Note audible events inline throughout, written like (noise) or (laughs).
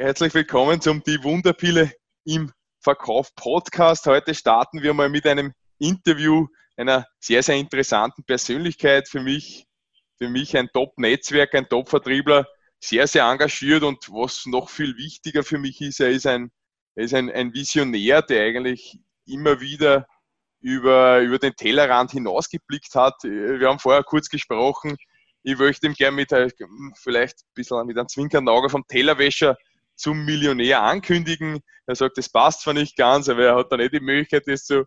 Herzlich willkommen zum Die Wunderpille im Verkauf Podcast. Heute starten wir mal mit einem Interview einer sehr, sehr interessanten Persönlichkeit. Für mich, für mich ein Top-Netzwerk, ein Top-Vertriebler, sehr, sehr engagiert und was noch viel wichtiger für mich ist, er ist ein, er ist ein, ein Visionär, der eigentlich immer wieder über, über den Tellerrand hinausgeblickt hat. Wir haben vorher kurz gesprochen. Ich möchte ihm gerne mit, vielleicht ein bisschen mit einem zwinkernden Auge vom Tellerwäscher zum Millionär ankündigen. Er sagt, das passt zwar nicht ganz, aber er hat dann nicht die Möglichkeit, das zu,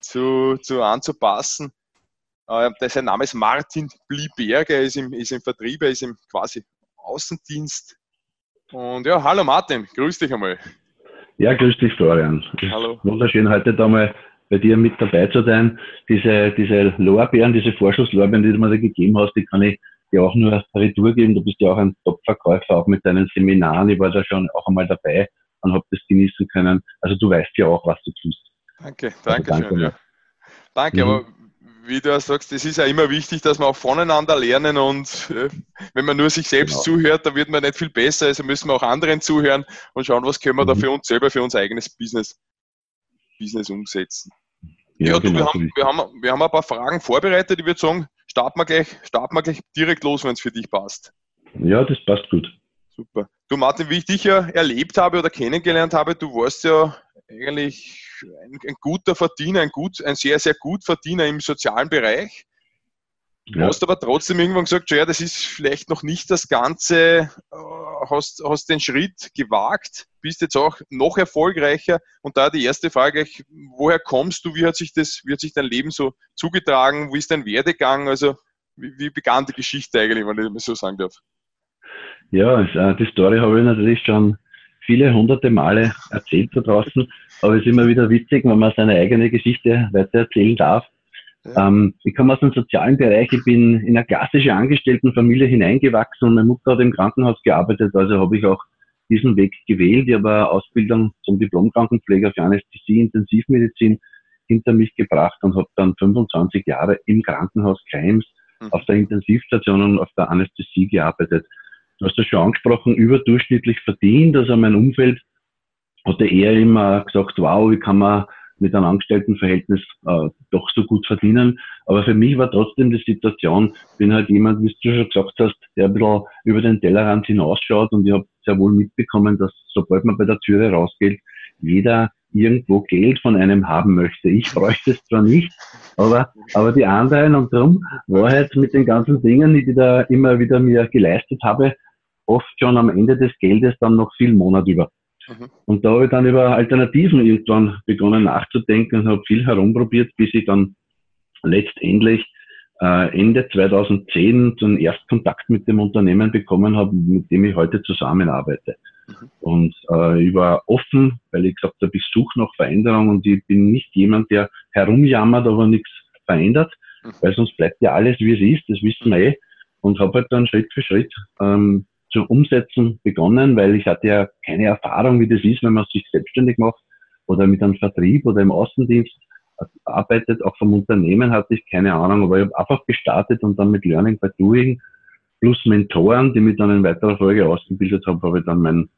zu, zu anzupassen. Äh, sein Name ist Martin Blieberger, er ist im, ist im Vertrieb, er ist im quasi Außendienst. Und ja, hallo Martin, grüß dich einmal. Ja, grüß dich Florian. Hallo. Wunderschön heute da mal bei dir mit dabei zu sein. Diese, diese Lorbeeren, diese Vorschusslorbeeren, die du mir da gegeben hast, die kann ich dir auch nur Retour geben. Du bist ja auch ein Top-Verkäufer, auch mit deinen Seminaren. Ich war da schon auch einmal dabei und habe das genießen können. Also du weißt ja auch, was du tust. Danke, danke also, danke schön. Ja. Danke, mhm. aber wie du sagst, es ist ja immer wichtig, dass wir auch voneinander lernen und äh, wenn man nur sich selbst genau. zuhört, dann wird man nicht viel besser. Also müssen wir auch anderen zuhören und schauen, was können wir mhm. da für uns selber, für unser eigenes Business, Business umsetzen. Ja, ja genau. wir, haben, wir, haben, wir haben ein paar Fragen vorbereitet. Ich würde sagen, starten wir gleich, starten wir gleich direkt los, wenn es für dich passt. Ja, das passt gut. Super. Du Martin, wie ich dich ja erlebt habe oder kennengelernt habe, du warst ja eigentlich ein, ein guter Verdiener, ein, gut, ein sehr, sehr gut Verdiener im sozialen Bereich. Du ja. hast aber trotzdem irgendwann gesagt, ja, das ist vielleicht noch nicht das Ganze, äh, hast, hast den Schritt gewagt, bist jetzt auch noch erfolgreicher. Und da die erste Frage, woher kommst du, wie hat sich das, wie hat sich dein Leben so zugetragen, wie ist dein Werdegang, also wie, wie begann die Geschichte eigentlich, wenn ich das so sagen darf? Ja, äh, die Story habe ich natürlich schon viele hunderte Male erzählt da draußen, aber es ist immer wieder witzig, wenn man seine eigene Geschichte weiter erzählen Ähm, ich komme aus dem sozialen Bereich, ich bin in eine klassische Angestelltenfamilie hineingewachsen und meine Mutter hat im Krankenhaus gearbeitet, also habe ich auch diesen Weg gewählt. Ich habe eine Ausbildung zum Diplom-Krankenpfleger für Anästhesie, Intensivmedizin hinter mich gebracht und habe dann 25 Jahre im Krankenhaus Kreims mhm. auf der Intensivstation und auf der Anästhesie gearbeitet. Du hast das schon angesprochen, überdurchschnittlich verdient. Also mein Umfeld hatte eher immer gesagt, wow, wie kann man mit einem Angestelltenverhältnis äh, doch so gut verdienen. Aber für mich war trotzdem die Situation, bin halt jemand, wie du schon gesagt hast, der ein bisschen über den Tellerrand hinausschaut und ich habe sehr wohl mitbekommen, dass sobald man bei der Türe rausgeht, jeder irgendwo Geld von einem haben möchte. Ich bräuchte es zwar nicht, aber, aber die anderen und darum war halt mit den ganzen Dingen, die ich da immer wieder mir geleistet habe, oft schon am Ende des Geldes dann noch viel Monat über. Mhm. Und da habe ich dann über Alternativen irgendwann begonnen nachzudenken und habe viel herumprobiert, bis ich dann letztendlich äh, Ende 2010 den Erstkontakt mit dem Unternehmen bekommen habe, mit dem ich heute zusammenarbeite. Mhm. Und äh, ich war offen, weil ich gesagt habe, ich suche noch Veränderung und ich bin nicht jemand, der herumjammert, aber nichts verändert, mhm. weil sonst bleibt ja alles, wie es ist, das wissen wir eh. Und habe halt dann Schritt für Schritt ähm, zu umsetzen begonnen, weil ich hatte ja keine Erfahrung, wie das ist, wenn man sich selbstständig macht oder mit einem Vertrieb oder im Außendienst arbeitet. Auch vom Unternehmen hatte ich keine Ahnung, aber ich habe einfach gestartet und dann mit Learning by Doing plus Mentoren, die mich dann in weiterer Folge ausgebildet haben, habe ich dann meinen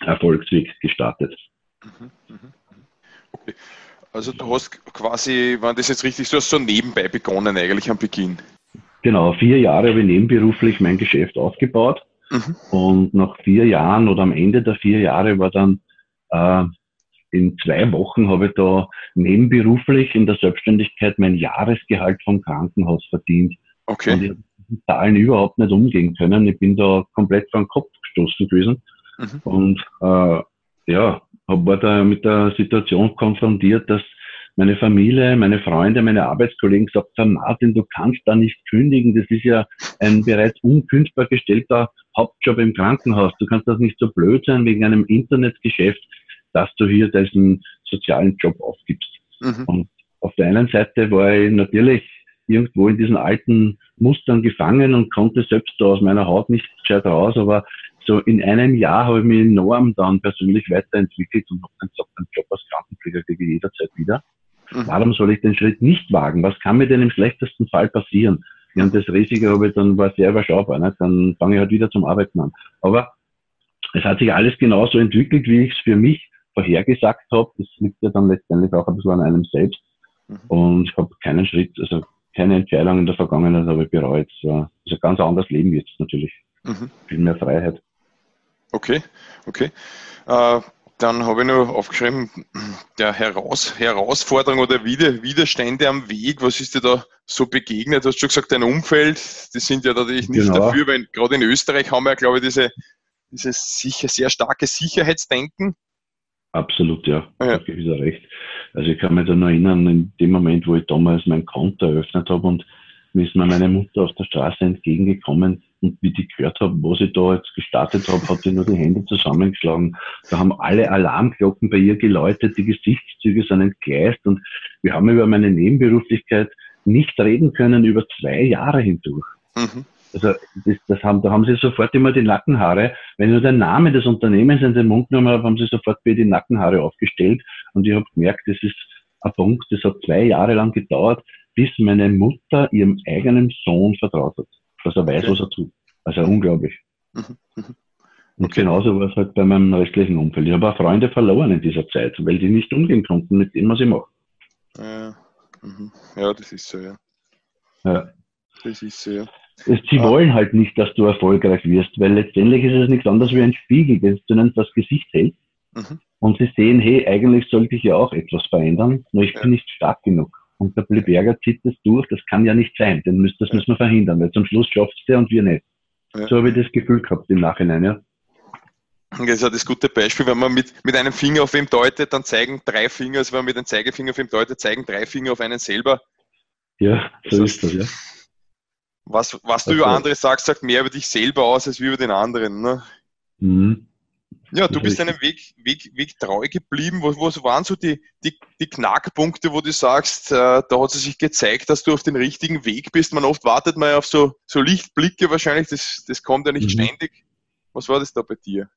Erfolgsweg gestartet. Mhm, mhm, mhm. Okay. Also du hast quasi, wenn das jetzt richtig so, hast so nebenbei begonnen eigentlich am Beginn. Genau, vier Jahre habe ich nebenberuflich mein Geschäft aufgebaut Mhm. Und nach vier Jahren oder am Ende der vier Jahre war dann äh, in zwei Wochen habe ich da nebenberuflich in der Selbstständigkeit mein Jahresgehalt vom Krankenhaus verdient. Okay. Und ich habe mit Zahlen überhaupt nicht umgehen können. Ich bin da komplett vor den Kopf gestoßen gewesen. Mhm. Und äh, ja, hab, war da mit der Situation konfrontiert, dass meine Familie, meine Freunde, meine Arbeitskollegen gesagt haben, Martin, du kannst da nicht kündigen, das ist ja ein bereits unkündbar gestellter Hauptjob im Krankenhaus. Du kannst das nicht so blöd sein wegen einem Internetgeschäft, dass du hier diesen sozialen Job aufgibst. Mhm. Und auf der einen Seite war ich natürlich irgendwo in diesen alten Mustern gefangen und konnte selbst da aus meiner Haut nicht gescheit raus, aber so in einem Jahr habe ich mich enorm dann persönlich weiterentwickelt und habe dann gesagt, einen Job als Krankenpfleger kriege ich jederzeit wieder. Mhm. Warum soll ich den Schritt nicht wagen? Was kann mir denn im schlechtesten Fall passieren? Ja, und das Risiko habe ich dann war sehr überschaubar. Ne? Dann fange ich halt wieder zum Arbeiten an. Aber es hat sich alles genauso entwickelt, wie ich es für mich vorhergesagt habe. Das liegt ja dann letztendlich auch ein bisschen an einem selbst. Mhm. Und ich habe keinen Schritt, also keine Entscheidung in der Vergangenheit habe ich bereut. Es war ein ganz anderes Leben jetzt natürlich. Mhm. Viel mehr Freiheit. Okay, okay. Äh, dann habe ich noch aufgeschrieben, der Heraus Herausforderung oder Widerstände am Weg. Was ist dir da so begegnet? Du hast schon gesagt, dein Umfeld, die sind ja natürlich nicht genau. dafür, weil gerade in Österreich haben wir ja, glaube ich, diese, dieses sicher, sehr starke Sicherheitsdenken. Absolut, ja. ja. Da ist recht. Also ich kann mich da noch erinnern, in dem Moment, wo ich damals mein Konto eröffnet habe und mir ist mir meine Mutter auf der Straße entgegengekommen und wie die gehört habe, was ich da jetzt gestartet habe, hat sie nur die Hände zusammengeschlagen. Da haben alle Alarmglocken bei ihr geläutet, die Gesichtszüge sind entgleist und wir haben über meine Nebenberuflichkeit nicht reden können über zwei Jahre hindurch. Mhm. Also das, das haben, da haben sie sofort immer die Nackenhaare. Wenn ich nur den Namen des Unternehmens in den Mund genommen habe, haben sie sofort wieder die Nackenhaare aufgestellt. Und ich habe gemerkt, das ist ein Punkt, das hat zwei Jahre lang gedauert, bis meine Mutter ihrem eigenen Sohn vertraut hat, dass er weiß, okay. was er tut. Also unglaublich. Mhm. Mhm. (laughs) Und okay. genauso war es halt bei meinem restlichen Umfeld. Ich habe auch Freunde verloren in dieser Zeit, weil die nicht umgehen konnten mit dem, was ich mache. Ja, mhm. ja das ist so, ja. ja. Das ist so, ja. Sie ah. wollen halt nicht, dass du erfolgreich wirst, weil letztendlich ist es nichts anderes wie ein Spiegel, das du ihnen das Gesicht hält. Mhm. Und sie sehen, hey, eigentlich sollte ich ja auch etwas verändern, nur ich ja. bin nicht stark genug. Und der Bliberger zieht das durch, das kann ja nicht sein, denn müssen, das müssen wir verhindern, weil zum Schluss schafft es der und wir nicht. Ja. So habe ich das Gefühl gehabt im Nachhinein, ja. Das ist ja das gute Beispiel, wenn man mit, mit einem Finger auf ihm deutet, dann zeigen drei Finger, also wenn man mit einem Zeigefinger auf ihm deutet, zeigen drei Finger auf einen selber. Ja, so das ist das, ja. Was, was du über andere sagst, sagt mehr über dich selber aus als über den anderen. Ne? Mhm. Ja, du bist deinem Weg, Weg, Weg treu geblieben. Wo, wo waren so die, die, die Knackpunkte, wo du sagst, äh, da hat es sich gezeigt, dass du auf den richtigen Weg bist? Man oft wartet man ja auf so, so Lichtblicke wahrscheinlich, das, das kommt ja nicht mhm. ständig. Was war das da bei dir?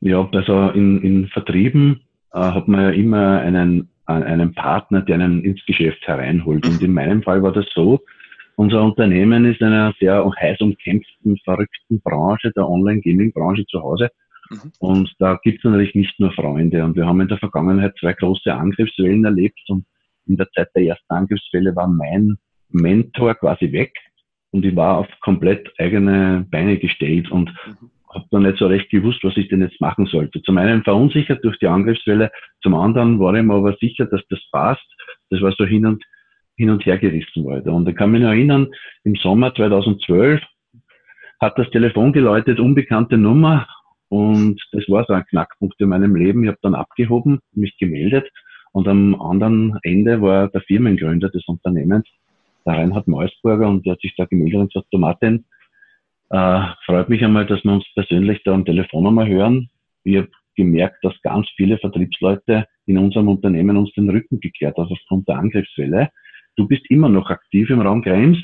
Ja, also in, in Vertrieben äh, hat man ja immer einen, einen Partner, der einen ins Geschäft hereinholt. Mhm. Und in meinem Fall war das so, unser Unternehmen ist in einer sehr heiß umkämpften, verrückten Branche, der Online-Gaming-Branche zu Hause. Mhm. Und da gibt es natürlich nicht nur Freunde. Und wir haben in der Vergangenheit zwei große Angriffswellen erlebt. Und in der Zeit der ersten Angriffswelle war mein Mentor quasi weg. Und ich war auf komplett eigene Beine gestellt und mhm. habe dann nicht so recht gewusst, was ich denn jetzt machen sollte. Zum einen verunsichert durch die Angriffswelle, zum anderen war ich mir aber sicher, dass das passt. Das war so hin und hin und her gerissen wurde. Und ich kann mich noch erinnern, im Sommer 2012 hat das Telefon geläutet, unbekannte Nummer. Und das war so ein Knackpunkt in meinem Leben. Ich habe dann abgehoben, mich gemeldet. Und am anderen Ende war der Firmengründer des Unternehmens, der Reinhard Meusburger, und der hat sich da gemeldet und gesagt, Martin, äh, freut mich einmal, dass wir uns persönlich da am Telefon einmal hören. Ich habe gemerkt, dass ganz viele Vertriebsleute in unserem Unternehmen uns den Rücken gekehrt haben aufgrund der Angriffswelle. Du bist immer noch aktiv im Raum Krems.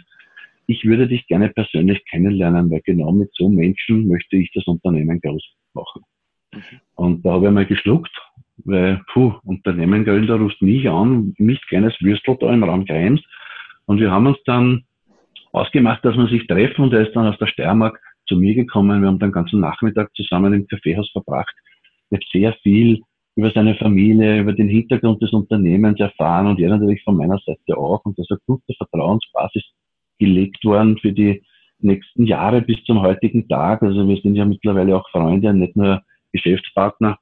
Ich würde dich gerne persönlich kennenlernen, weil genau mit so Menschen möchte ich das Unternehmen groß machen. Mhm. Und da habe ich mal geschluckt, weil, puh, Unternehmen gründer ruft mich an, mich kleines Würstel da im Raum Krems. Und wir haben uns dann ausgemacht, dass wir sich treffen und er ist dann aus der Steiermark zu mir gekommen. Wir haben den ganzen Nachmittag zusammen im Kaffeehaus verbracht. Ich habe sehr viel über seine Familie, über den Hintergrund des Unternehmens erfahren und er natürlich von meiner Seite auch. Und da ist eine gute Vertrauensbasis gelegt worden für die nächsten Jahre bis zum heutigen Tag. Also wir sind ja mittlerweile auch Freunde, nicht nur Geschäftspartner.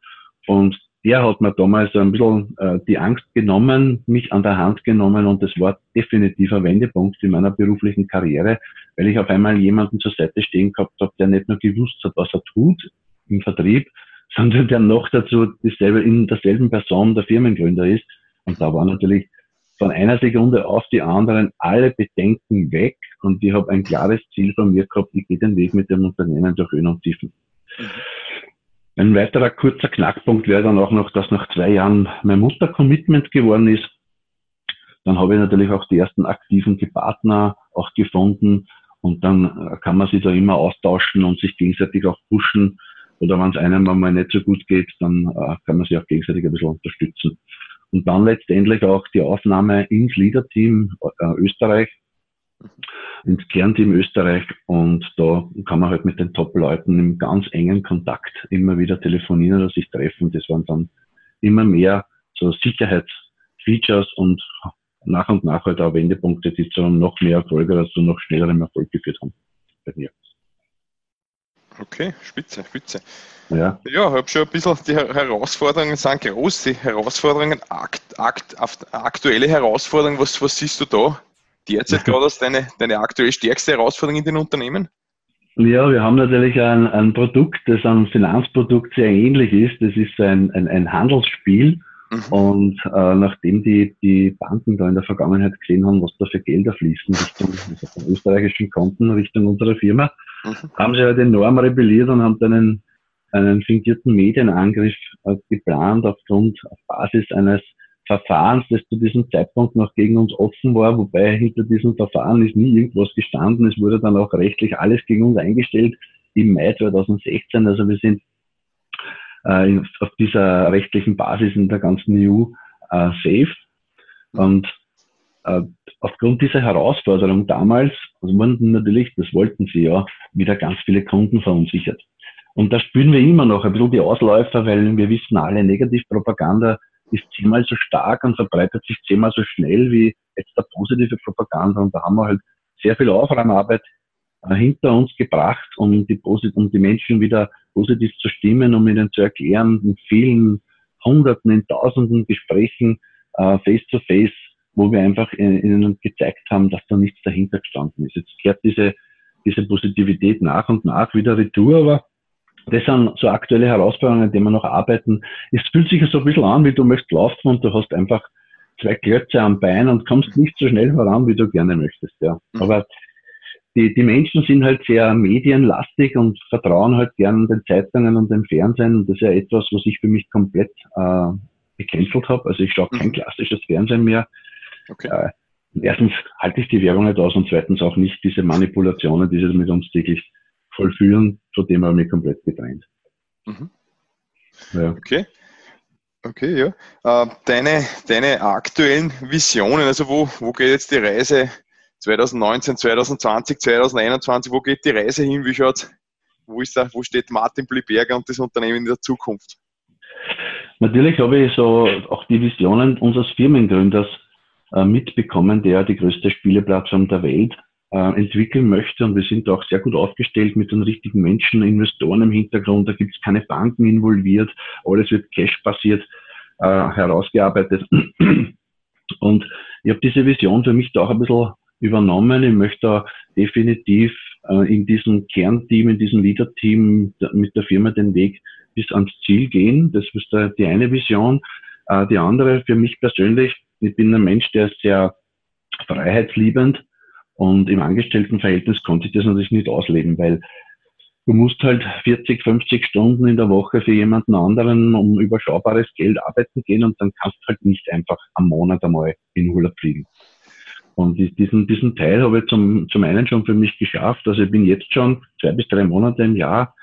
Und der hat mir damals ein bisschen äh, die Angst genommen, mich an der Hand genommen und das war definitiv ein Wendepunkt in meiner beruflichen Karriere, weil ich auf einmal jemanden zur Seite stehen gehabt habe, der nicht nur gewusst hat, was er tut im Vertrieb, (laughs) sondern der noch dazu dieselbe, in derselben Person der Firmengründer ist. Und da war natürlich von einer Sekunde auf die anderen alle Bedenken weg und ich habe ein klares Ziel von mir gehabt, ich gehe den Weg mit dem Unternehmen durch Höhen und Tiefen. Mhm. Ein weiterer kurzer Knackpunkt wäre dann auch noch, dass nach zwei Jahren mein Mutter-Commitment geworden ist. Dann habe ich natürlich auch die ersten aktiven Partner auch gefunden und dann kann man sich da immer austauschen und sich gegenseitig auch pushen oder wenn es einem mal nicht so gut geht, dann äh, kann man sich auch gegenseitig ein bisschen unterstützen. Und dann letztendlich auch die Aufnahme ins Leader-Team äh, Österreich. Ins Kernteam Österreich und da kann man halt mit den Top-Leuten im ganz engen Kontakt immer wieder telefonieren oder sich treffen. Das waren dann immer mehr so Sicherheitsfeatures und nach und nach halt auch Wendepunkte, die zu noch mehr Erfolg oder zu noch schnellerem Erfolg geführt haben bei mir. Okay, spitze, spitze. Ja, ja ich habe schon ein bisschen, die Herausforderungen sind groß, die Herausforderungen, akt, akt, aktuelle Herausforderungen, was, was siehst du da derzeit gerade als deine, deine aktuell stärkste Herausforderung in den Unternehmen? Ja, wir haben natürlich ein, ein Produkt, das einem Finanzprodukt sehr ähnlich ist. Das ist ein, ein, ein Handelsspiel. Mhm. Und äh, nachdem die, die Banken da in der Vergangenheit gesehen haben, was da für Gelder fließen Richtung also österreichischen Konten Richtung unserer Firma, mhm. haben sie halt enorm rebelliert und haben dann einen, einen fingierten Medienangriff äh, geplant aufgrund, auf Basis eines Verfahrens, das zu diesem Zeitpunkt noch gegen uns offen war, wobei hinter diesem Verfahren ist nie irgendwas gestanden. Es wurde dann auch rechtlich alles gegen uns eingestellt im Mai 2016. Also wir sind äh, auf dieser rechtlichen Basis in der ganzen EU äh, safe. Und äh, aufgrund dieser Herausforderung damals, also wurden natürlich, das wollten sie ja, wieder ganz viele Kunden verunsichert. Und da spüren wir immer noch ein bisschen die Ausläufer, weil wir wissen alle, Negativpropaganda ist zehnmal so stark und verbreitet sich zehnmal so schnell wie jetzt der positive Propaganda. Und da haben wir halt sehr viel Aufräumarbeit äh, hinter uns gebracht, um die, um die Menschen wieder positiv zu stimmen, um ihnen zu erklären, in vielen Hunderten, in Tausenden Gesprächen äh, face to face, wo wir einfach ihnen gezeigt haben, dass da nichts dahinter gestanden ist. Jetzt kehrt diese, diese Positivität nach und nach wieder retour, aber das sind so aktuelle Herausforderungen, an denen wir noch arbeiten. Es fühlt sich so ein bisschen an, wie du möchtest laufen und du hast einfach zwei Klötze am Bein und kommst nicht so schnell voran, wie du gerne möchtest. Ja. Mhm. Aber die, die Menschen sind halt sehr medienlastig und vertrauen halt gern den Zeitungen und dem Fernsehen. Und das ist ja etwas, was ich für mich komplett äh, bekämpft habe. Also ich schaue kein mhm. klassisches Fernsehen mehr. Okay. Äh, erstens halte ich die Werbung nicht aus und zweitens auch nicht diese Manipulationen, die sie mit uns täglich vollführen, von dem habe ich mich komplett getrennt. Mhm. Ja. Okay. Okay, ja. Äh, deine, deine aktuellen Visionen, also wo, wo geht jetzt die Reise 2019, 2020, 2021, wo geht die Reise hin? Wie schaut wo, ist da, wo steht Martin Bliberger und das Unternehmen in der Zukunft? Natürlich habe ich so auch die Visionen unseres Firmengründers äh, mitbekommen, der die größte Spieleplattform der Welt entwickeln möchte. Und wir sind auch sehr gut aufgestellt mit den richtigen Menschen, Investoren im Hintergrund. Da gibt es keine Banken involviert. Alles wird cash-basiert äh, herausgearbeitet. (clears throat) Und ich habe diese Vision für mich da auch ein bisschen übernommen. Ich möchte da definitiv äh, in diesem Kernteam, in diesem Leader-Team mit der Firma den Weg bis ans Ziel gehen. Das ist da die eine Vision. Äh, die andere für mich persönlich, ich bin ein Mensch, der ist sehr freiheitsliebend und im Angestelltenverhältnis konnte ich das natürlich nicht ausleben, weil du musst halt 40, 50 Stunden in der Woche für jemanden anderen um überschaubares Geld arbeiten gehen und dann kannst du halt nicht einfach am Monat einmal in Urlaub fliegen. Und diesen, diesen Teil habe ich zum, zum einen schon für mich geschafft. Also ich bin jetzt schon zwei bis drei Monate im Jahr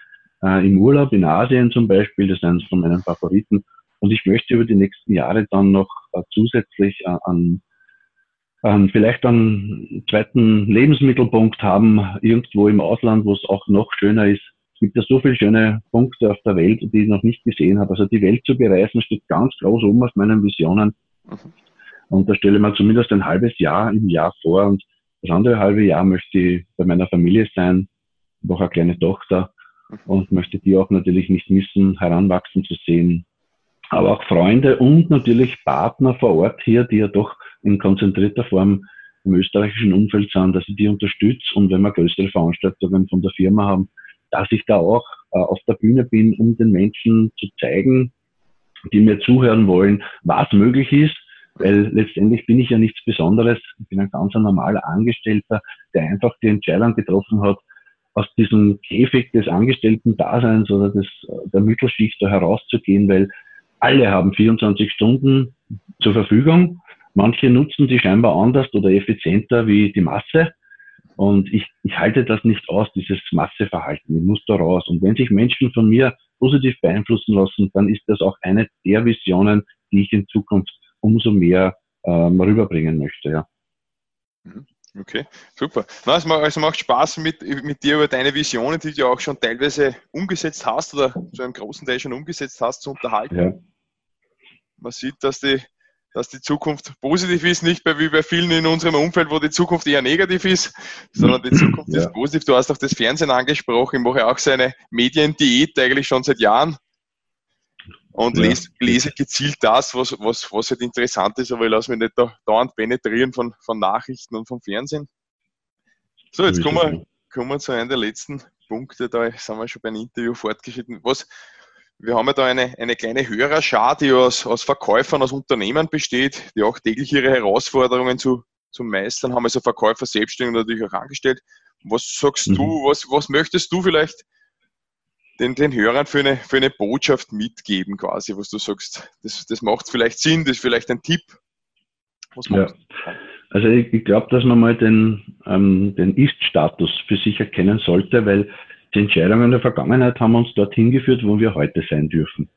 äh, im Urlaub in Asien zum Beispiel. Das ist eines von meinen Favoriten. Und ich möchte über die nächsten Jahre dann noch äh, zusätzlich äh, an ähm, vielleicht einen zweiten Lebensmittelpunkt haben, irgendwo im Ausland, wo es auch noch schöner ist. Es gibt ja so viele schöne Punkte auf der Welt, die ich noch nicht gesehen habe. Also die Welt zu bereisen steht ganz groß oben auf meinen Visionen. Mhm. Und da stelle ich mir zumindest ein halbes Jahr im Jahr vor. Und das andere halbe Jahr möchte ich bei meiner Familie sein, noch eine kleine Tochter mhm. und möchte die auch natürlich nicht missen, heranwachsen zu sehen. Aber auch Freunde und natürlich Partner vor Ort hier, die ja doch in konzentrierter Form im österreichischen Umfeld sind, dass ich die unterstütze. Und wenn wir größere Veranstaltungen von der Firma haben, dass ich da auch äh, auf der Bühne bin, um den Menschen zu zeigen, die mir zuhören wollen, was möglich ist, weil letztendlich bin ich ja nichts Besonderes. Ich bin ein ganz normaler Angestellter, der einfach die Entscheidung getroffen hat, aus diesem Käfig des Angestellten-Daseins oder des, der Mittelschicht da herauszugehen, weil alle haben 24 Stunden zur Verfügung Manche nutzen sie scheinbar anders oder effizienter wie die Masse. Und ich, ich halte das nicht aus, dieses Masseverhalten. Ich muss da raus. Und wenn sich Menschen von mir positiv beeinflussen lassen, dann ist das auch eine der Visionen, die ich in Zukunft umso mehr ähm, rüberbringen möchte. Ja. Mhm. Okay, super. Na, es, macht, es macht Spaß mit, mit dir über deine Visionen, die du ja auch schon teilweise umgesetzt hast oder zu einem großen Teil schon umgesetzt hast, zu unterhalten. Ja. Man sieht, dass die, dass die Zukunft positiv ist, nicht bei, wie bei vielen in unserem Umfeld, wo die Zukunft eher negativ ist, sondern die Zukunft ja. ist positiv. Du hast auch das Fernsehen angesprochen. Ich mache auch so eine Mediendiät eigentlich schon seit Jahren und ja. lese, lese, gezielt das, was, was, was halt interessant ist, aber ich lasse mich nicht da dauernd penetrieren von, von Nachrichten und vom Fernsehen. So, jetzt kommen wir, kommen wir zu einem der letzten Punkte, da sind wir schon beim Interview fortgeschritten. Was, wir haben ja da eine, eine kleine Hörerschar, die aus, aus Verkäufern, aus Unternehmen besteht, die auch täglich ihre Herausforderungen zu, zu meistern haben, also Verkäufer selbstständig natürlich auch angestellt. Was sagst mhm. du, was, was möchtest du vielleicht den, den Hörern für eine, für eine Botschaft mitgeben, quasi, was du sagst, das, das macht vielleicht Sinn, das ist vielleicht ein Tipp. Was ja. Also ich, ich glaube, dass man mal den, ähm, den Ist-Status für sich erkennen sollte, weil die Entscheidungen der Vergangenheit haben uns dorthin geführt, wo wir heute sein dürfen.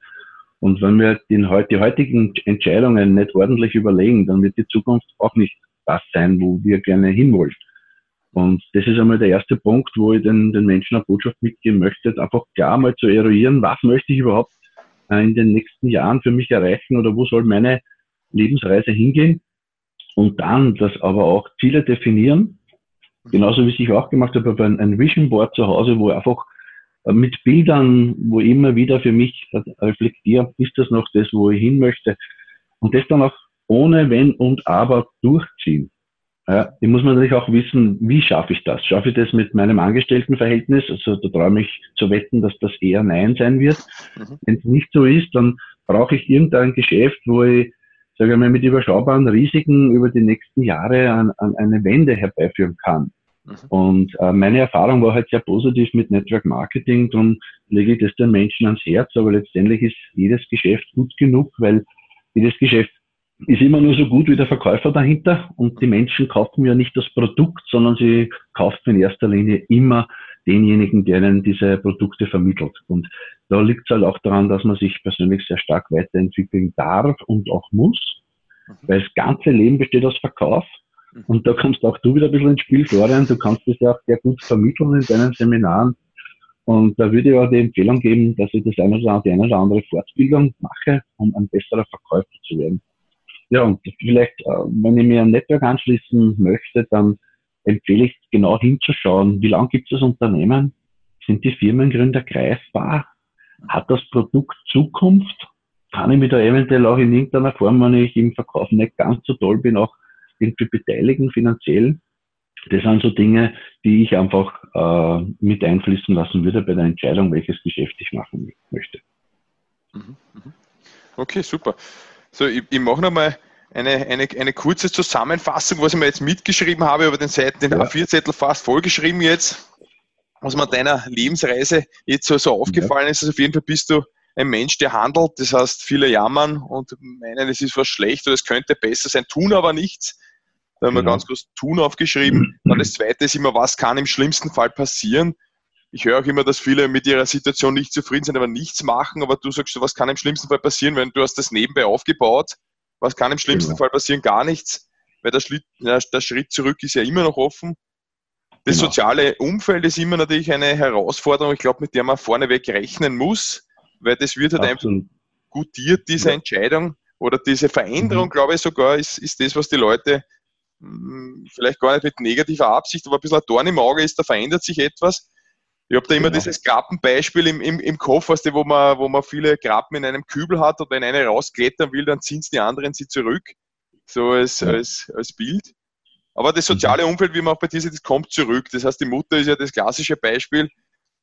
Und wenn wir den, die heutigen Entscheidungen nicht ordentlich überlegen, dann wird die Zukunft auch nicht das sein, wo wir gerne hinwollen. Und das ist einmal der erste Punkt, wo ich den, den Menschen eine Botschaft mitgeben möchte, einfach klar mal zu eruieren, was möchte ich überhaupt äh, in den nächsten Jahren für mich erreichen oder wo soll meine Lebensreise hingehen. Und dann das aber auch Ziele definieren, genauso wie ich auch gemacht habe, ein, ein Vision Board zu Hause, wo einfach äh, mit Bildern, wo immer wieder für mich reflektiere, ist das noch das, wo ich hin möchte. Und das dann auch ohne Wenn und Aber durchziehen. Ja, ich muss natürlich auch wissen, wie schaffe ich das? Schaffe ich das mit meinem Angestelltenverhältnis? Also da träume ich zu wetten, dass das eher Nein sein wird. Mhm. Wenn es nicht so ist, dann brauche ich irgendein Geschäft, wo ich, sage ich mal, mit überschaubaren Risiken über die nächsten Jahre an, an eine Wende herbeiführen kann. Mhm. Und äh, meine Erfahrung war halt sehr positiv mit Network Marketing, darum lege ich das den Menschen ans Herz, aber letztendlich ist jedes Geschäft gut genug, weil jedes Geschäft ist immer nur so gut wie der Verkäufer dahinter und die Menschen kaufen ja nicht das Produkt, sondern sie kaufen in erster Linie immer denjenigen, der ihnen diese Produkte vermittelt. Und da liegt es halt auch daran, dass man sich persönlich sehr stark weiterentwickeln darf und auch muss, mhm. weil das ganze Leben besteht aus Verkauf. Mhm. Und da kommst auch du wieder ein bisschen ins Spiel, Florian. Du kannst das ja auch sehr gut vermitteln in deinen Seminaren. Und da würde ich auch die Empfehlung geben, dass ich das eine oder die eine oder andere Fortbildung mache, um ein besserer Verkäufer zu werden. Ja, und vielleicht, äh, wenn ich mir ein Netzwerk anschließen möchte, dann empfehle ich genau hinzuschauen, wie lange gibt es das Unternehmen? Sind die Firmengründer greifbar? Hat das Produkt Zukunft? Kann ich mich da eventuell auch in irgendeiner Form, wenn ich im Verkauf nicht ganz so toll bin, auch irgendwie beteiligen finanziell? Das sind so Dinge, die ich einfach äh, mit einfließen lassen würde bei der Entscheidung, welches Geschäft ich machen möchte. Mhm, mhm. Okay, super. So, ich, ich mache nochmal eine, eine, eine kurze Zusammenfassung, was ich mir jetzt mitgeschrieben habe über den Seiten, den ja. A4-Zettel fast vollgeschrieben jetzt, was mir deiner Lebensreise jetzt so, so aufgefallen ja. ist. Also auf jeden Fall bist du ein Mensch, der handelt. Das heißt, viele jammern und meinen, es ist was schlecht oder es könnte besser sein, tun aber nichts. Da haben wir genau. ganz groß tun aufgeschrieben. Dann das zweite ist immer, was kann im schlimmsten Fall passieren? ich höre auch immer, dass viele mit ihrer Situation nicht zufrieden sind, aber nichts machen. Aber du sagst, was kann im schlimmsten Fall passieren, wenn du hast das nebenbei aufgebaut? Was kann im schlimmsten genau. Fall passieren? Gar nichts, weil der, Schritt, der Schritt zurück ist ja immer noch offen. Das genau. soziale Umfeld ist immer natürlich eine Herausforderung, ich glaube, mit der man vorneweg rechnen muss, weil das wird halt Absolut. einfach gutiert, diese ja. Entscheidung oder diese Veränderung, mhm. glaube ich sogar, ist, ist das, was die Leute vielleicht gar nicht mit negativer Absicht, aber ein bisschen ein Dorn im Auge ist, da verändert sich etwas ich habe da immer genau. dieses Krabbenbeispiel im, im, im Kopf, weißt du, wo, man, wo man viele Krabben in einem Kübel hat und wenn eine rausklettern will, dann ziehen die anderen sie zurück. So als, ja. als, als Bild. Aber das soziale mhm. Umfeld, wie man auch bei dieser, das kommt zurück. Das heißt, die Mutter ist ja das klassische Beispiel.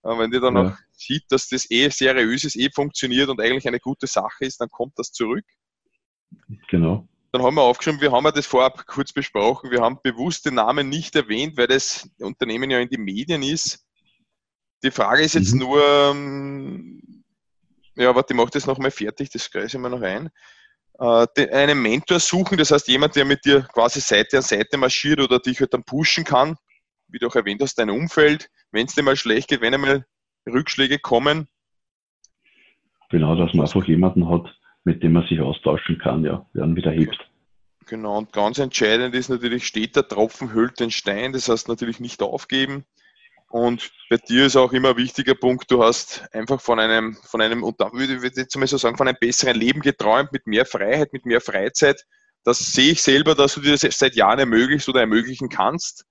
Wenn die dann ja. auch sieht, dass das eh seriös ist, eh funktioniert und eigentlich eine gute Sache ist, dann kommt das zurück. Genau. Dann haben wir aufgeschrieben, wir haben ja das vorab kurz besprochen, wir haben bewusst den Namen nicht erwähnt, weil das Unternehmen ja in die Medien ist. Die Frage ist jetzt mhm. nur, ähm, ja, warte, ich mache das nochmal fertig, das kreise ich mir noch ein. Äh, einen Mentor suchen, das heißt jemand, der mit dir quasi Seite an Seite marschiert oder dich halt dann pushen kann, wie du auch erwähnt hast, dein Umfeld, wenn es dir mal schlecht geht, wenn einmal Rückschläge kommen. Genau, dass man einfach jemanden hat, mit dem man sich austauschen kann, ja, der dann wieder hebt. Genau, und ganz entscheidend ist natürlich, steht der Tropfen, hüllt den Stein, das heißt natürlich nicht aufgeben. Und bei dir ist auch immer ein wichtiger Punkt, du hast einfach von einem, von einem, und da würde ich jetzt mal so sagen, von einem besseren Leben geträumt, mit mehr Freiheit, mit mehr Freizeit. Das sehe ich selber, dass du dir das seit Jahren ermöglicht oder ermöglichen kannst.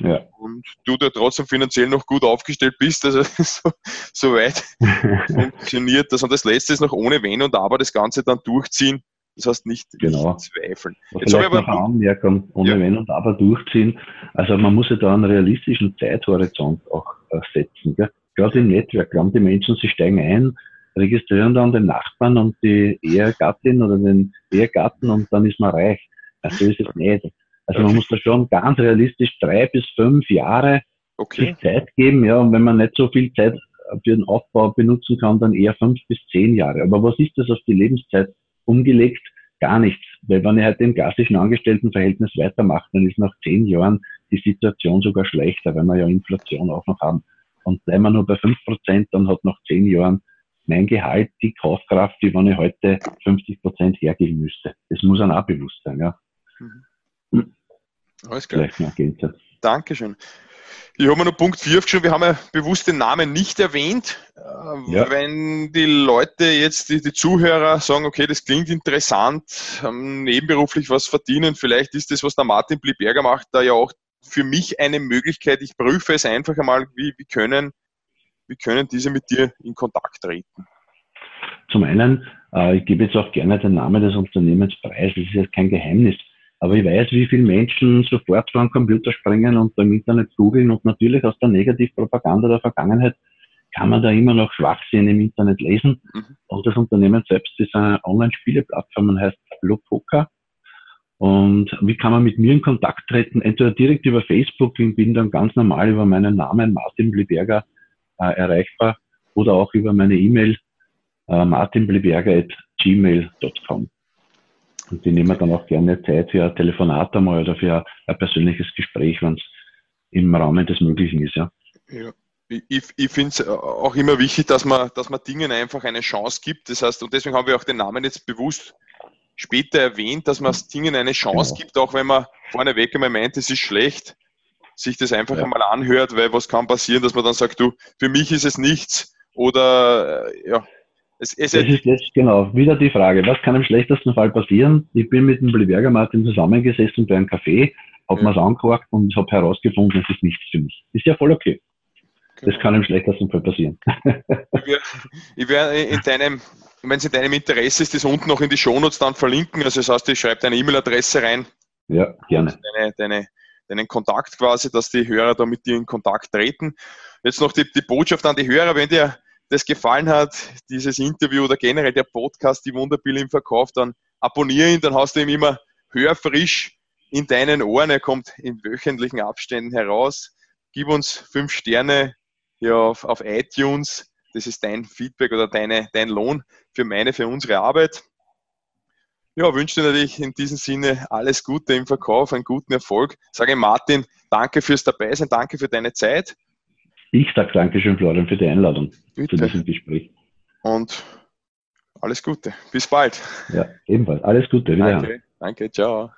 Ja. Und du da trotzdem finanziell noch gut aufgestellt bist, also (laughs) so, so weit (laughs) funktioniert das. Und das letzte ist noch ohne Wenn und Aber das Ganze dann durchziehen. Das heißt nicht, genau. nicht zweifeln. Jetzt habe ich aber noch Anmerkung, ohne ja. Wenn und Aber durchziehen. Also man muss ja da einen realistischen Zeithorizont auch äh, setzen. Gell? Gerade im Netzwerk glauben die Menschen, sie steigen ein, registrieren dann den Nachbarn und die Ehegattin oder den Ehegatten und dann ist man reich. Also so ist es nicht. Also man muss da schon ganz realistisch drei bis fünf Jahre okay. Zeit geben, ja, und wenn man nicht so viel Zeit für den Aufbau benutzen kann, dann eher fünf bis zehn Jahre. Aber was ist das auf die Lebenszeit umgelegt? Gar nichts. Weil wenn ich halt im klassischen Angestelltenverhältnis weitermache, dann ist nach zehn Jahren die Situation sogar schlechter, weil wir ja Inflation auch noch haben. Und bleiben wir nur bei fünf Prozent, dann hat nach zehn Jahren mein Gehalt die Kaufkraft, die wenn ich heute 50 Prozent hergeben müsste. Das muss einem auch bewusst sein, ja. Mhm. Alles klar. Dankeschön. Ich habe mir noch Punkt 4 aufgeschrieben, wir haben ja bewusst den Namen nicht erwähnt. Äh, ja. Wenn die Leute jetzt, die, die, Zuhörer sagen, okay, das klingt interessant, nebenberuflich was verdienen, vielleicht ist das, was der Martin Bliberger macht, da ja auch für mich eine Möglichkeit. Ich prüfe es einfach einmal, wie, wie, können, wie können diese mit dir in Kontakt treten? Zum einen, äh, ich gebe jetzt auch gerne den Namen des Unternehmens preis, das ist jetzt kein Geheimnis. Aber ich weiß, wie viele Menschen sofort vor den Computer springen und im Internet googeln und natürlich aus der Negativpropaganda der Vergangenheit kann man da immer noch Schwachsinn im Internet lesen. Mhm. Und das Unternehmen selbst ist eine Online-Spieleplattform und heißt Lopoka. Und wie kann man mit mir in Kontakt treten? Entweder direkt über Facebook, ich bin dann ganz normal über meinen Namen Martin Bliberger äh, erreichbar oder auch über meine E-Mail äh, martinbliberger.gmail.com. Und die nehmen dann auch gerne Zeit für ein Telefonat einmal oder für ein persönliches Gespräch, wenn es im Rahmen des Möglichen ist. Ja. ja. Ich, ich finde es auch immer wichtig, dass man, dass man Dingen einfach eine Chance gibt. Das heißt, und deswegen haben wir auch den Namen jetzt bewusst später erwähnt, dass man Dingen eine Chance genau. gibt, auch wenn man vorneweg einmal meint, es ist schlecht, sich das einfach ja. einmal anhört, weil was kann passieren, dass man dann sagt, du, für mich ist es nichts oder ja, es, es das ist jetzt genau wieder die Frage, was kann im schlechtesten Fall passieren? Ich bin mit dem Bliberger Martin zusammengesessen bei einem Café, habe ja. mir angeguckt und habe herausgefunden, es ist nichts für mich. Ist ja voll okay. Genau. Das kann im schlechtesten Fall passieren. (laughs) Ich werde in deinem, wenn es in deinem Interesse ist, das unten noch in die Shownotes dann verlinken. Also das heißt, ich schreibe deine E-Mail-Adresse rein. Ja, gerne. Deine, deine, deinen Kontakt quasi, dass die Hörer da mit dir in Kontakt treten. Jetzt noch die, die Botschaft an die Hörer, wenn dir das gefallen hat, dieses Interview oder generell der Podcast, die Wunderpille im Verkauf, dann abonniere ihn, dann hast du ihn immer hörfrisch in deinen Ohren. Er kommt in wöchentlichen Abständen heraus. Gib uns fünf Sterne ja, auf, auf iTunes. Das ist dein Feedback oder deine, dein Lohn für meine, für unsere Arbeit. Ja, wünsche dir natürlich in diesem Sinne alles Gute im Verkauf, einen guten Erfolg. Sage Martin, danke fürs Dabeisein, danke für deine Zeit ich sage Dankeschön, Florian, für die Einladung Bitte. zu diesem Gespräch. Und alles Gute. Bis bald. Ja, ebenfalls. Alles Gute. Danke. Danke. Ciao.